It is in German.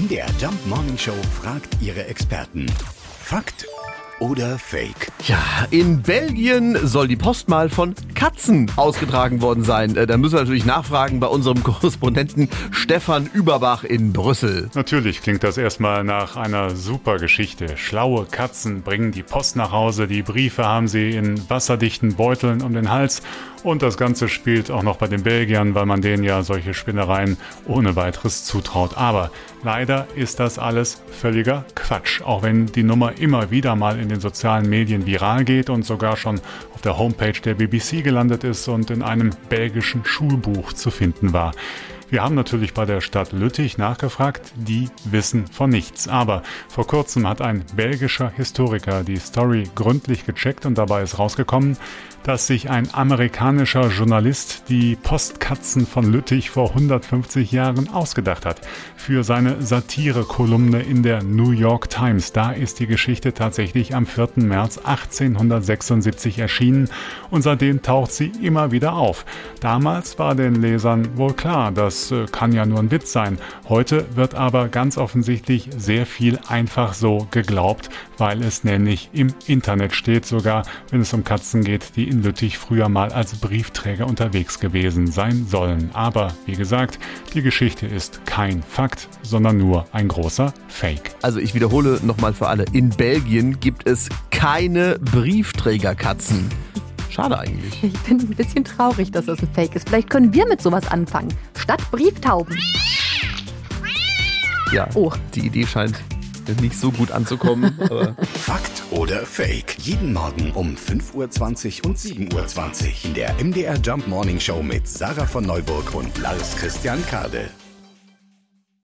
MDR Jump Morning Show fragt ihre Experten. Fakt oder Fake? Ja, in Belgien soll die Post mal von Katzen ausgetragen worden sein. Äh, Da müssen wir natürlich nachfragen bei unserem Korrespondenten Stefan Überbach in Brüssel. Natürlich klingt das erstmal nach einer super Geschichte. Schlaue Katzen bringen die Post nach Hause, die Briefe haben sie in wasserdichten Beuteln um den Hals und das Ganze spielt auch noch bei den Belgiern, weil man denen ja solche Spinnereien ohne weiteres zutraut. Aber leider ist das alles völliger Quatsch, auch wenn die Nummer immer wieder mal in den sozialen Medien viral geht und sogar schon auf der Homepage der BBC gelandet ist und in einem belgischen Schulbuch zu finden war. Wir haben natürlich bei der Stadt Lüttich nachgefragt, die wissen von nichts. Aber vor kurzem hat ein belgischer Historiker die Story gründlich gecheckt und dabei ist rausgekommen, dass sich ein amerikanischer Journalist die Postkatzen von Lüttich vor 150 Jahren ausgedacht hat. Für seine Satire-Kolumne in der New York Times. Da ist die Geschichte tatsächlich am 4. März 1876 erschienen und seitdem taucht sie immer wieder auf. Damals war den Lesern wohl klar, das äh, kann ja nur ein Witz sein. Heute wird aber ganz offensichtlich sehr viel einfach so geglaubt, weil es nämlich im Internet steht, sogar wenn es um Katzen geht, die in Lüttich früher mal als Briefträger unterwegs gewesen sein sollen. Aber wie gesagt, die Geschichte ist kein Fakt, sondern nur ein großer Fake. Also ich wiederhole nochmal für alle. In Belgien gibt es keine Briefträgerkatzen. Schade eigentlich. Ich bin ein bisschen traurig, dass das ein Fake ist. Vielleicht können wir mit sowas anfangen. Statt Brieftauben. Ja, Oh. die Idee scheint nicht so gut anzukommen. Aber Fakt oder Fake? Jeden Morgen um 5.20 Uhr und 7.20 Uhr in der MDR Jump Morning Show mit Sarah von Neuburg und Lars Christian Kade.